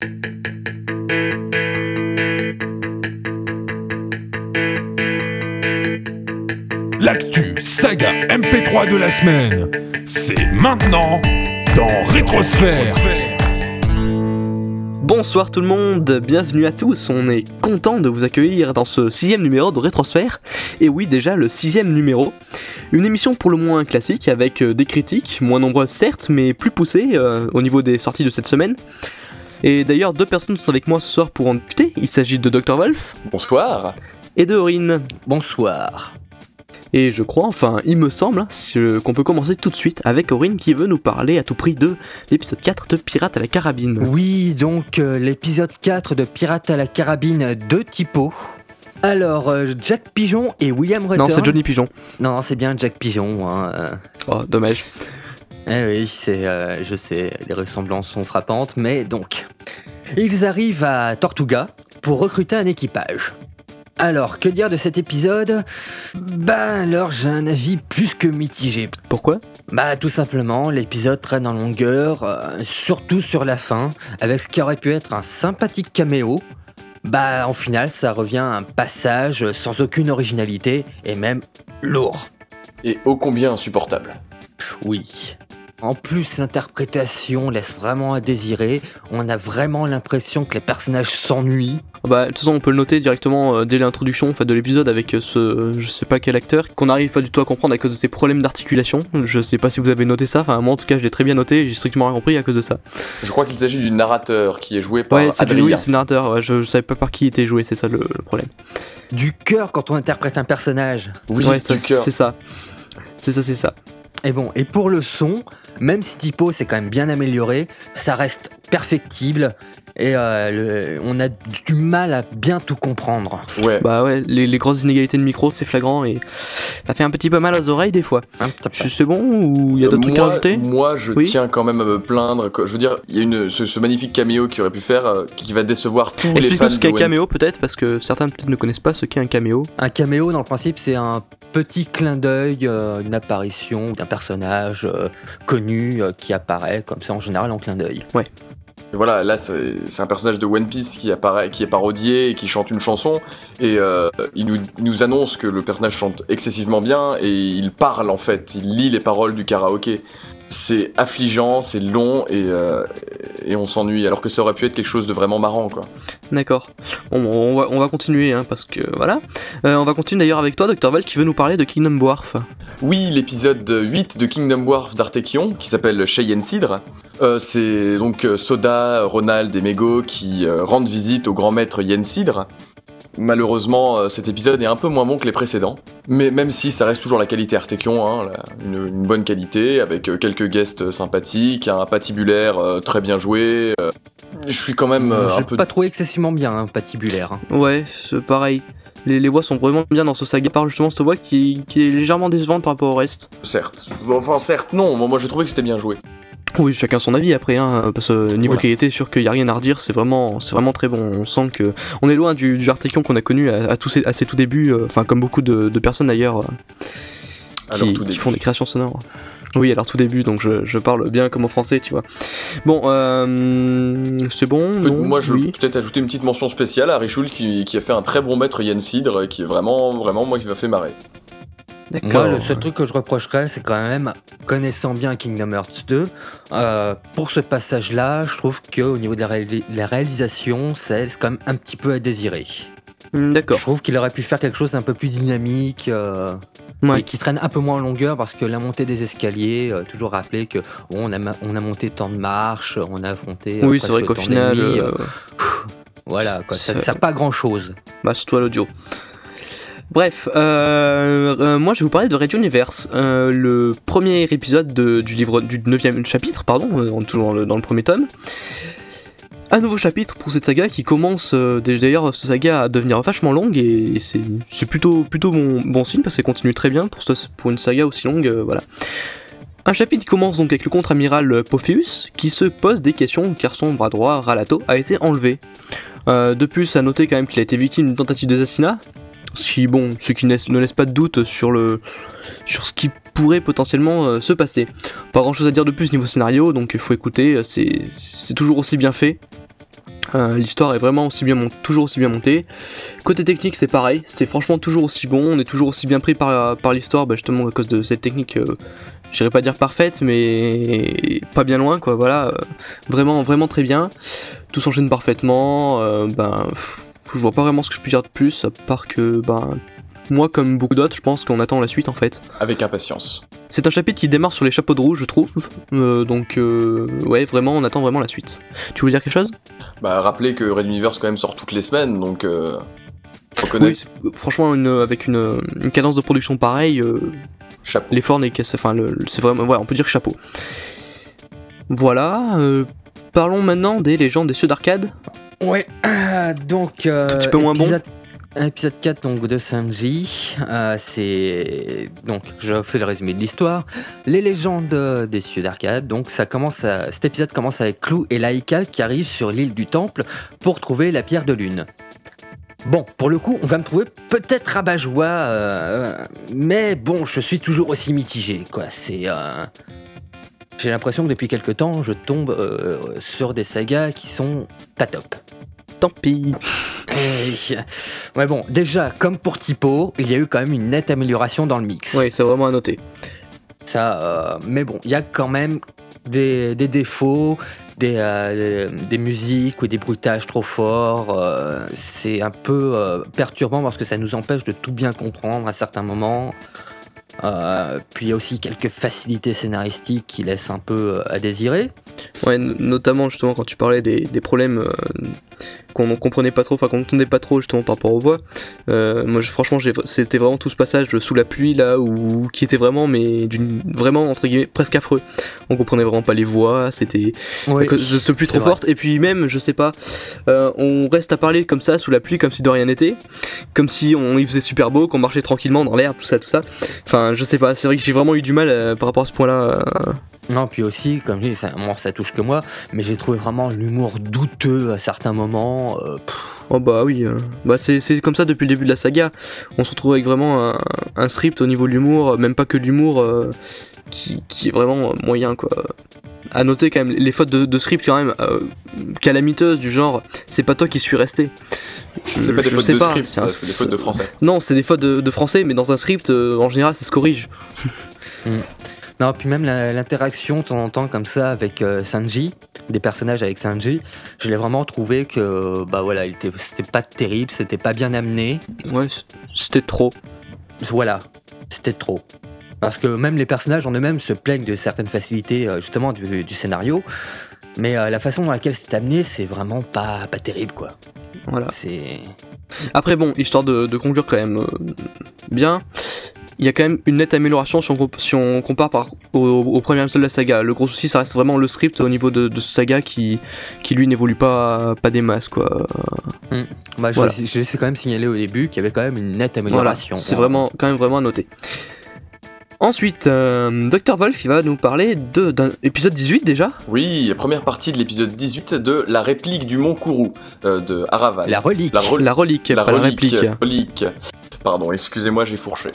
L'actu saga MP3 de la semaine, c'est maintenant dans Rétrosphère. Bonsoir tout le monde, bienvenue à tous, on est content de vous accueillir dans ce sixième numéro de Rétrosphère, et oui déjà le sixième numéro, une émission pour le moins classique avec euh, des critiques, moins nombreuses certes, mais plus poussées euh, au niveau des sorties de cette semaine. Et d'ailleurs deux personnes sont avec moi ce soir pour en discuter, il s'agit de Dr Wolf Bonsoir. et de Aurine. Bonsoir. Et je crois, enfin il me semble, hein, qu'on peut commencer tout de suite avec Aurine qui veut nous parler à tout prix de l'épisode 4 de Pirates à la carabine. Oui, donc euh, l'épisode 4 de Pirates à la carabine de Typo. Alors, euh, Jack Pigeon et William Rutter. Non c'est Johnny Pigeon. Non, non, c'est bien Jack Pigeon. hein, euh. Oh dommage. Eh oui, c'est, euh, je sais, les ressemblances sont frappantes, mais donc. Ils arrivent à Tortuga pour recruter un équipage. Alors, que dire de cet épisode? Bah alors, j'ai un avis plus que mitigé. Pourquoi? Bah tout simplement, l'épisode traîne en longueur, euh, surtout sur la fin, avec ce qui aurait pu être un sympathique caméo. Bah en final, ça revient à un passage sans aucune originalité et même lourd. Et ô combien insupportable. Oui. En plus, l'interprétation laisse vraiment à désirer. On a vraiment l'impression que les personnages s'ennuient. Bah, de toute façon, on peut le noter directement euh, dès l'introduction en fait, de l'épisode avec euh, ce je sais pas quel acteur qu'on n'arrive pas du tout à comprendre à cause de ses problèmes d'articulation. Je sais pas si vous avez noté ça, enfin, moi en tout cas, je l'ai très bien noté et j'ai strictement rien compris à cause de ça. Je crois qu'il s'agit du narrateur qui est joué par Ouais, c'est Adrien. oui, c'est le narrateur, ouais, je, je savais pas par qui il était joué, c'est ça le, le problème. Du cœur quand on interprète un personnage. Oui, ouais, du ça, cœur. c'est ça. C'est ça, c'est ça. Et bon, et pour le son, même si Typo s'est quand même bien amélioré, ça reste perfectible et euh, le- on a du mal à bien tout comprendre. Ouais. Bah ouais, les, les grosses inégalités de micro, c'est flagrant et ça fait un petit peu mal aux oreilles des fois. Hein, C'est bon ou il y a d'autres trucs à rajouter? moi, je Oui. tiens quand même à me plaindre. je veux dire, il y a une, ce, ce magnifique caméo qu'il aurait pu faire euh, qui va décevoir tous les fans ce qu'est un caméo peut-être, parce que certains peut-être ne connaissent pas ce qu'est un caméo. Un caméo, dans le principe, c'est un petit clin d'œil, euh, une apparition d'un personnage euh, connu euh, qui apparaît comme ça en général en clin d'œil. Et Voilà, là c'est un personnage de One Piece qui apparaît, qui est parodié et qui chante une chanson et euh, il nous, annonce que le personnage chante excessivement bien et il parle en fait, il lit les paroles du karaoké. C'est affligeant, c'est long et, euh, et on s'ennuie alors que ça aurait pu être quelque chose de vraiment marrant quoi. D'accord. Bon, on, va, on va continuer, hein, parce que voilà. Euh, on va continuer d'ailleurs avec toi, Dr. Val, qui veut nous parler de Kingdom Dwarf. Oui, l'épisode 8 de Kingdom Wars d'Artekion, qui s'appelle Cheyenne Cidre. Euh, c'est donc euh, Soda, Ronald et Mego qui euh, rendent visite au grand maître Yen Cidre. Malheureusement, cet épisode est un peu moins bon que les précédents. Mais même si ça reste toujours la qualité Artekion, hein, une, une bonne qualité, avec quelques guests sympathiques, un patibulaire euh, très bien joué. euh, je suis quand même euh, un peu... pas trouvé excessivement bien, hein, patibulaire. hein. Ouais, c'est pareil. Les, les voix sont vraiment bien dans ce saga, par justement cette voix qui, qui est légèrement décevante par rapport au reste. Certes. Enfin, certes, non. Moi, moi j'ai trouvé que c'était bien joué. Oui, chacun son avis après, hein, parce que niveau Voilà. qualité, sûr qu'il y a rien à redire, c'est vraiment, c'est vraiment très bon. On sent que on est loin du, du Artekion qu'on a connu à, à, tous ses, à ses tout débuts, euh, enfin comme beaucoup de, de personnes d'ailleurs, euh, qui, tout font des créations sonores. Oui, leur tout début, donc je, je parle bien comme en français, tu vois. Bon, euh, c'est bon. Peut- non moi, je oui. peut-être ajouter une petite mention spéciale à Richoul qui, qui a fait un très bon maître Yen Cidre et qui est vraiment, vraiment, moi, qui m'a fait marrer. D'accord. Moi, le seul truc que je reprocherais, c'est quand même, connaissant bien Kingdom Hearts 2, euh, pour ce passage-là, je trouve qu'au niveau de la, réali- la réalisation, laisse quand même un petit peu à désirer. D'accord. Je trouve qu'il aurait pu faire quelque chose d'un peu plus dynamique euh, Ouais. et qui traîne un peu moins en longueur parce que la montée des escaliers, euh, toujours rappeler que bon, on, a, on a monté tant de marches, on a affronté. euh, Oui, c'est vrai qu'au final, euh, voilà, quoi, ça ne sert pas à grand chose. Bah, surtout à l'audio. Bref, euh, euh, moi je vais vous parler de Red Universe, euh, le premier épisode de- du livre du 9 chapitre, pardon, toujours dans le, dans le premier tome. Un nouveau chapitre pour cette saga qui commence euh, d'ailleurs cette saga à devenir vachement longue et, c'est plutôt, plutôt bon, signe parce qu'elle continue très bien pour, une saga aussi longue, euh, voilà. Un chapitre commence donc avec le contre-amiral Pophéus qui se pose des questions car son bras droit, Ralato, a été enlevé. Euh, de plus, à noter quand même qu'il a été victime d'une tentative d'assassinat, ce qui, bon, ce qui ne laisse, pas de doute sur, le, sur ce qui pourrait potentiellement euh, se passer. Pas grand chose à dire de plus niveau scénario, donc il faut écouter, euh, c'est toujours aussi bien fait. Euh, L'histoire est vraiment aussi bien toujours aussi bien montée. Côté technique, c'est pareil, c'est franchement toujours aussi bon. On est toujours aussi bien pris par, par l'histoire, bah, justement à cause de cette technique. euh, J'irais pas dire parfaite, mais pas bien loin, quoi. Voilà, euh, vraiment, vraiment très bien. Tout s'enchaîne parfaitement. euh, ben, je vois pas vraiment ce que je peux dire de plus, à part que, ben, moi, comme beaucoup d'autres, je pense qu'on attend la suite en fait. Avec impatience. C'est un chapitre qui démarre sur les chapeaux de roue, je trouve. Euh, donc, euh, ouais, vraiment, on attend vraiment la suite. Tu voulais dire quelque chose? Bah, rappelez que Red Universe, quand même, sort toutes les semaines, donc. Euh, faut connaître. Oui, c'est- franchement, une, avec une, une cadence de production pareille, euh, Chapeau. l'effort n'est qu'à. Enfin, le- c'est vraiment. Voilà, on peut dire chapeau. Voilà. euh, parlons maintenant des légendes des cieux d'arcade. Ouais, euh, donc. euh, Tout petit peu moins bon. Épisode- Épisode 4 donc, de Sanji, euh, c'est. Donc, je fais le résumé de l'histoire. Les légendes des cieux d'arcade, donc ça commence cet épisode commence avec Clou et Laika qui arrivent sur l'île du Temple pour trouver la pierre de lune. Bon, pour le coup, on va me trouver peut-être rabat-joie, euh, mais bon, je suis toujours aussi mitigé, quoi. Euh, J'ai l'impression que depuis quelques temps, je tombe sur des sagas qui sont pas top. Tant pis. Eh, Ouais bon, déjà, comme pour Typo, il y a eu quand même une nette amélioration dans le mix. Ouais, c'est vraiment à noter. Ça, euh, mais bon, il y a quand même des, des défauts, des, euh, des musiques ou des bruitages trop forts. euh, c'est un peu euh, perturbant parce que ça nous empêche de tout bien comprendre à certains moments. Puis il y a aussi quelques facilités scénaristiques qui laissent un peu à désirer. Ouais, notamment justement quand tu parlais des, des problèmes qu'on comprenait pas trop, enfin qu'on entendait pas trop justement par rapport aux voix. Euh, moi, je- franchement, c'était vraiment tout ce passage sous la pluie là, où qui était vraiment, mais d'une vraiment entre guillemets presque affreux. On comprenait vraiment pas les voix, c'était Oui, pluie c'est trop vrai. forte. Et puis même, je sais pas, euh, on reste à parler comme ça sous la pluie, comme si de rien n'était, comme si on y faisait super beau, qu'on marchait tranquillement dans l'air, tout ça, tout ça. Enfin, je sais pas. C'est vrai que j'ai vraiment eu du mal euh, par rapport à ce point-là. euh, Non, puis aussi, comme je dis, ça, ça touche que moi, mais j'ai trouvé vraiment l'humour douteux à certains moments. euh, Oh bah oui, euh, bah c'est c'est comme ça depuis le début de la saga. On se retrouve avec vraiment un, un script au niveau de l'humour, même pas que de l'humour, euh, qui, qui est vraiment moyen quoi. À noter quand même les fautes de, de script quand même euh, calamiteuses du genre c'est pas toi qui suis resté. Je- C'est pas des je fautes sais de pas, script, c'est des fautes de français. Non, c'est des fautes de, de français, mais dans un script euh, en général ça se corrige. Non, puis même l'interaction de temps en temps comme ça avec euh, Sanji, des personnages avec Sanji, je l'ai vraiment trouvé que bah voilà, il était- c'était pas terrible, c'était pas bien amené. Ouais, c'était trop. Voilà, c'était trop. Parce que même les personnages en eux-mêmes se plaignent de certaines facilités euh, justement du, du scénario, mais euh, la façon dans laquelle c'est amené, c'est vraiment pas, pas terrible quoi. Voilà. C'est. Après bon, histoire de, de conclure quand même euh, bien, il y a quand même une nette amélioration si on, comp- si on compare par, au, au premier épisode de la saga. Le gros souci ça reste vraiment le script au niveau de, de ce saga qui, qui lui n'évolue pas, pas des masses quoi. Bah, je, Voilà. je quand même signaler au début qu'il y avait quand même une nette Voilà, amélioration. c'est vraiment quand même vraiment à noter. Ensuite, euh, Dr. Wolf il va nous parler de- d'un épisode 18 déjà. Oui, première partie de l'épisode 18 de La réplique du Mont Kourou euh, de Aravan. La relique. La rel- La relique, la pas la relique, réplique. relique. Pardon, excusez-moi, j'ai fourché.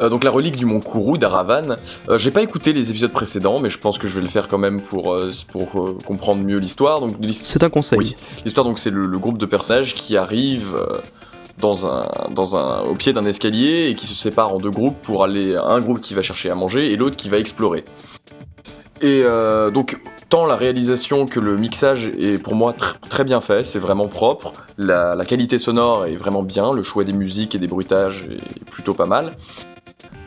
Euh, donc la relique du Mont Kourou d'Aravan. Euh, j'ai pas écouté les épisodes précédents, mais je pense que je vais le faire quand même pour, euh, pour comprendre mieux l'histoire. Donc C'est un conseil. Oui. L'histoire donc c'est le, le groupe de personnages qui arrivent dans un, dans un, au pied d'un escalier et qui se séparent en deux groupes pour aller un groupe qui va chercher à manger et l'autre qui va explorer. Et euh, donc tant la réalisation que le mixage est pour moi tr- très bien fait, c'est vraiment propre, la, la qualité sonore est vraiment bien, le choix des musiques et des bruitages est plutôt pas mal.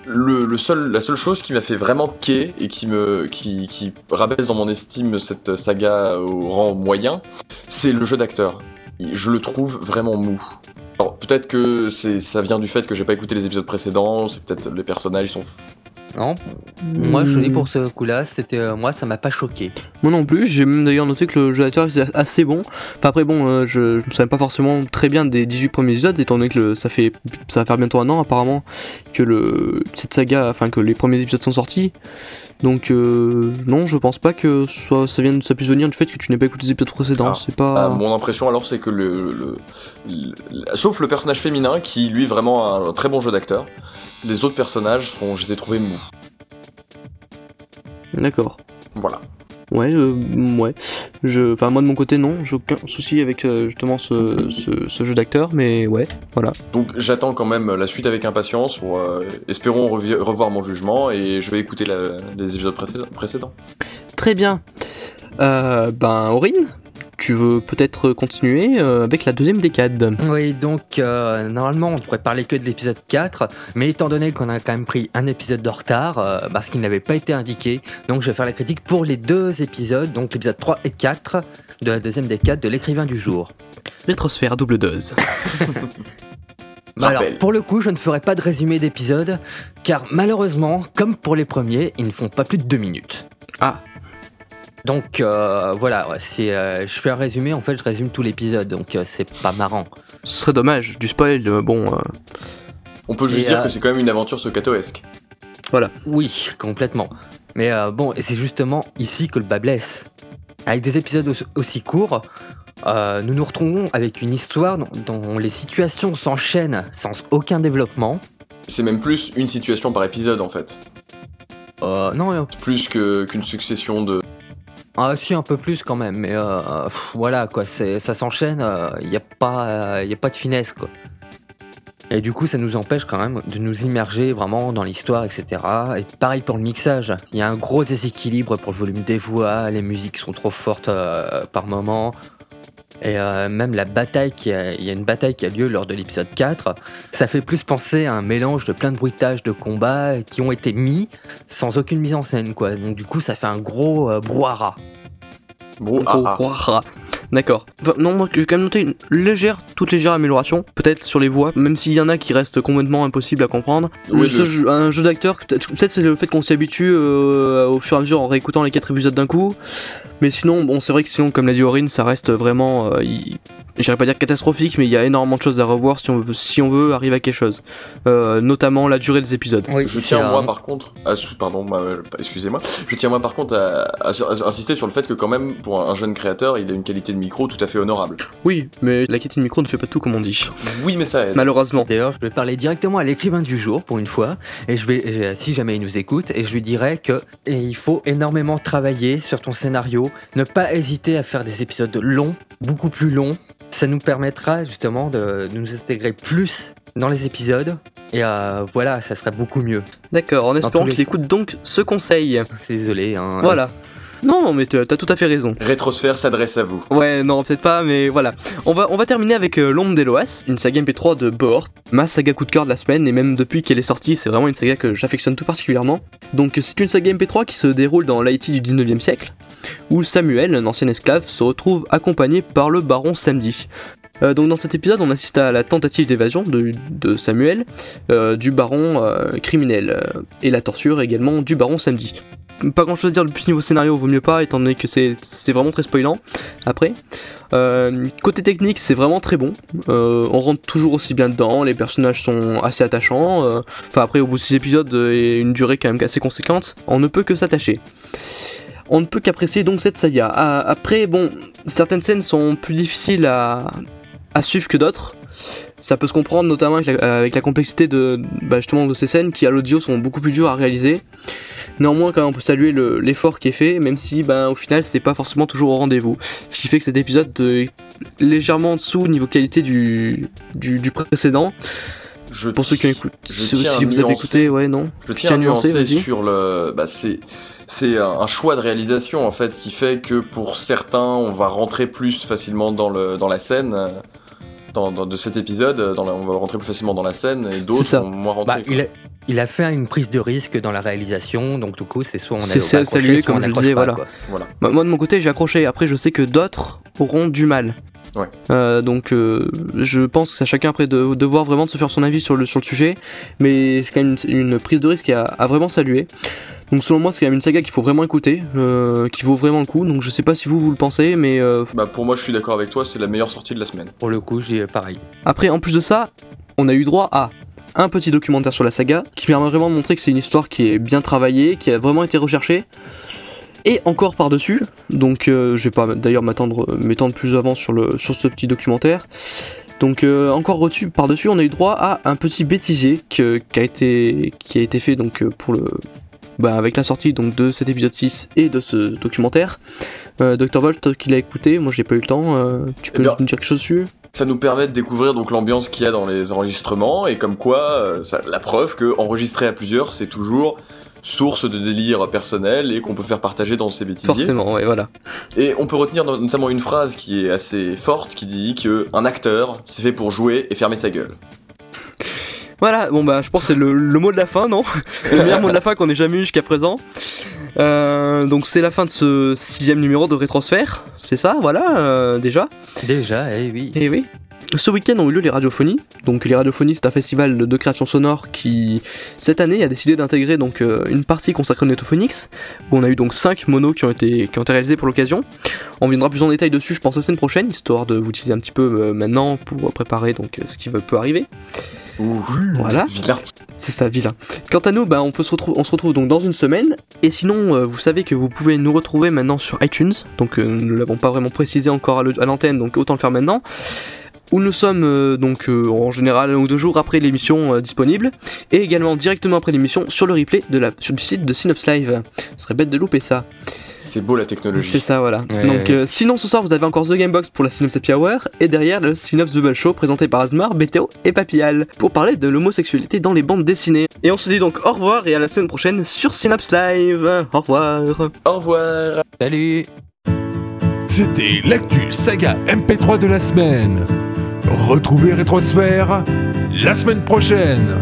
Le, la seule chose qui m'a fait vraiment quai et qui rabaisse dans mon estime cette saga au rang moyen, c'est le jeu d'acteur. Je le trouve vraiment mou. Alors peut-être que ça vient du fait que j'ai pas écouté les épisodes précédents, c'est peut-être les personnages sont Non, moi je dis Hmm. pour ce coup-là, c'était euh, moi ça m'a pas choqué. Moi non plus, j'ai même d'ailleurs noté que le jeu d'acteur était assez bon. Enfin après bon, euh, je ne savais pas forcément très bien des 18 premiers épisodes, étant donné que le- ça fait ça va faire bientôt un an apparemment que le cette saga, enfin que les premiers épisodes sont sortis. Donc euh, non, je pense pas que soit ça vienne, ça puisse venir du fait que tu n'aies pas écouté les épisodes précédents. Ah. C'est pas. Ah, mon impression alors c'est que le, le- le- sauf le personnage féminin qui lui est vraiment un très bon jeu d'acteur, les autres personnages sont je les ai trouvés mous. D'accord. Voilà. Ouais, euh, ouais. Je, enfin moi de mon côté non, j'ai aucun souci avec euh, justement ce, ce- ce jeu d'acteur, mais ouais, voilà. Donc j'attends quand même la suite avec impatience pour euh, espérons revoir mon jugement et je vais écouter la- les épisodes précé- précédents. Très bien. Euh, ben Aurine, tu veux peut-être continuer euh, avec la deuxième décade. Oui, donc euh, normalement on devrait parler que de l'épisode 4, mais étant donné qu'on a quand même pris un épisode de retard, euh, parce qu'il n'avait pas été indiqué, donc je vais faire la critique pour les deux épisodes, donc l'épisode 3 et 4 de la deuxième décade de l'écrivain du jour. Rétrosphère double dose. Bah alors, pour le coup, je ne ferai pas de résumé d'épisode, car malheureusement, comme pour les premiers, ils ne font pas plus de deux minutes. Ah. Donc euh, voilà, ouais, c'est, euh, je fais un résumé, en fait je résume tout l'épisode, donc euh, c'est pas marrant. Ce serait dommage, du spoil, euh, bon. euh, On peut juste Et, dire euh, que c'est quand même une aventure socatoesque. Oui, complètement. Mais euh, bon, et c'est justement ici que le bas blesse. Avec des épisodes aussi- courts, euh, nous nous retrouvons avec une histoire dont, dont les situations s'enchaînent sans aucun développement. C'est même plus une situation par épisode en fait. Euh, non, euh, Plus que- qu'une succession de. Ah, si un peu plus quand même, mais euh, voilà quoi, ça s'enchaîne, il n'y a, pas, euh, a pas de finesse quoi. Et du coup, ça nous empêche quand même de nous immerger vraiment dans l'histoire, etc. Et pareil pour le mixage. Il y a un gros déséquilibre pour le volume des voix, les musiques sont trop fortes euh, par moment. Et euh, même la bataille, qui a- il y a une bataille qui a lieu lors de l'épisode 4, ça fait plus penser à un mélange de plein de bruitages de combats qui ont été mis sans aucune mise en scène, quoi. Donc du coup, ça fait un gros euh, brouhaha. D'accord. Enfin, non, moi j'ai quand même noté une légère, toute légère amélioration, peut-être sur les voix, même s'il y en a qui restent complètement impossibles à comprendre. Oui, Le jeu- un jeu d'acteur, peut-être c'est le fait qu'on s'y habitue euh, au fur et à mesure en réécoutant les quatre épisodes d'un coup. Mais sinon, bon, c'est vrai que sinon, comme l'a dit Aurine, ça reste vraiment, euh, il- j'irais pas dire catastrophique, mais il y a énormément de choses à revoir si on veut, si on veut arriver à quelque chose. Euh, notamment la durée des épisodes. Oui, Je tiens moi un- par contre à pardon moi, excusez-moi je tiens moi par contre à, à sur- à insister sur le fait que quand même pour un, un jeune créateur il a une qualité de micro tout à fait honorable. Oui, mais la qualité de micro ne fait pas tout comme on dit. Oui mais ça aide. Malheureusement. D'ailleurs, je vais parler directement à l'écrivain du jour pour une fois, et je vais, si jamais il nous écoute, et je lui dirais que et il faut énormément travailler sur ton scénario, ne pas hésiter à faire des épisodes longs, beaucoup plus longs. Ça nous permettra justement de, de nous intégrer plus dans les épisodes, et euh, voilà, ça serait beaucoup mieux. D'accord, en espérant qu'il écoute donc ce conseil. C'est Désolé. Hein, Voilà. Non, non, mais t'as tout à fait raison. Rétrosphère s'adresse à vous. Ouais, non, peut-être pas, mais voilà. On va, on va terminer avec euh, L'ombre d'Eloas, une saga MP3 de Bohort, ma saga coup de cœur de la semaine, et même depuis qu'elle est sortie, c'est vraiment une saga que j'affectionne tout particulièrement. Donc, c'est une saga MP3 qui se déroule dans l'Haïti du 19e siècle, où Samuel, un ancien esclave, se retrouve accompagné par le baron Samedi. Euh, donc dans cet épisode, on assiste à la tentative d'évasion de, de Samuel, euh, du baron euh, criminel, et la torture également du baron Samedi. Pas grand chose à dire depuis niveau scénario, vaut mieux pas, étant donné que c'est vraiment très spoilant après. Euh, côté technique, c'est vraiment très bon. Euh, on rentre toujours aussi bien dedans, les personnages sont assez attachants. euh, Enfin, après, au bout de 6 épisodes et une durée quand même assez conséquente, on ne peut que s'attacher. On ne peut qu'apprécier donc cette saga. Ah, Après, bon, certaines scènes sont plus difficiles à suivre que d'autres. Ça peut se comprendre notamment avec la, avec la complexité de, bah, justement de ces scènes qui à l'audio sont beaucoup plus dures à réaliser. Néanmoins, quand même, on peut saluer le- l'effort qui est fait, même si, ben, au final, c'est pas forcément toujours au rendez-vous. Ce qui fait que cet épisode est légèrement en dessous au niveau qualité du, du, du précédent. Je Pour ceux qui écoutent, si, vous avez écouté, ouais, non. Je tiens à nuancer, sur le. Bah, c'est. C'est un choix de réalisation en fait qui fait que pour certains on va rentrer plus facilement dans, le, dans la scène dans, dans- de cet épisode, euh, dans la- on va rentrer plus facilement dans la scène et d'autres vont moins Bah, rentrer. il, a, il a fait une prise de risque dans la réalisation, donc du coup, c'est soit on a accrocher, salué, soit comme on je disais, pas, voilà. Bah, moi, de mon côté, j'ai accroché. Après, je sais que d'autres auront du mal. Ouais. Euh, donc, euh, je pense que c'est à chacun après de, de voir vraiment de se faire son avis sur le, sur le sujet. Mais c'est quand même une, une prise de risque à, à vraiment saluer. Donc, selon moi, c'est quand même une saga qu'il faut vraiment écouter, euh, qui vaut vraiment le coup. Donc, je sais pas si vous, vous le pensez, mais euh, Bah, pour moi je suis d'accord avec toi, c'est la meilleure sortie de la semaine. Pour le coup, j'ai pareil. Après, en plus de ça, on a eu droit à un petit documentaire sur la saga qui permet vraiment de montrer que c'est une histoire qui est bien travaillée, qui a vraiment été recherchée. Et encore par-dessus, donc euh, je vais pas d'ailleurs m'attendre, m'étendre plus avant sur, le, sur ce petit documentaire. Donc euh, encore par-dessus, on a eu droit à un petit bêtisier que- qui, a été, qui a été fait donc euh, pour le bah, avec la sortie donc de cet épisode 6 et de ce documentaire. Euh, Dr Volt qui l'a écouté, moi j'ai pas eu le temps, euh, tu peux Eh bien, nous dire quelque chose dessus? Ça nous permet de découvrir donc l'ambiance qu'il y a dans les enregistrements et comme quoi, euh, ça- la preuve que enregistrer à plusieurs, c'est toujours source de délire personnel et qu'on peut faire partager dans ses bêtisiers. Forcément, ouais, voilà. Et on peut retenir no- notamment une phrase qui est assez forte qui dit que un acteur, c'est fait pour jouer et fermer sa gueule. Voilà, bon bah je pense que c'est le, le mot de la fin, non Le meilleur mot de la fin qu'on ait jamais eu jusqu'à présent. Euh, donc c'est la fin de ce sixième numéro de Rétrosphère, c'est ça, voilà, euh, déjà. Déjà, eh oui. Et oui. Ce week-end ont eu lieu les radiophonies. Donc les radiophonies, c'est un festival de création sonore qui, cette année, a décidé d'intégrer donc euh, une partie consacrée au Netophonix, où on a eu donc 5 monos qui ont été, qui ont été réalisés pour l'occasion. On viendra plus en détail dessus, je pense, la semaine prochaine, histoire de vous utiliser un petit peu euh, maintenant pour préparer donc euh, ce qui peut arriver. Ouh, Voilà. C'est ça, vilain. Quant à nous, bah, on, peut se retrouver, on se retrouve donc dans une semaine. Et sinon, euh, vous savez que vous pouvez nous retrouver maintenant sur iTunes. Donc, euh, nous ne l'avons pas vraiment précisé encore à le- l'antenne, donc autant le faire maintenant. Où nous sommes euh, donc euh, en général un ou deux jours après l'émission euh, disponible. Et également directement après l'émission sur le replay de la, sur, du site de Synops Live. Ce serait bête de louper ça. C'est beau la technologie. C'est ça, voilà. Ouais, Donc, ouais. euh, sinon, ce soir, vous avez encore The Gamebox pour la Synops Happy Hour, et derrière le Synops Double Show présenté par Asmar, BTO et Papillal, pour parler de l'homosexualité dans les bandes dessinées. Et on se dit donc au revoir et à la semaine prochaine sur Synops Live. Au revoir. Au revoir. Salut C'était l'actu saga MP3 de la semaine. Retrouvez Rétrosphère la semaine prochaine.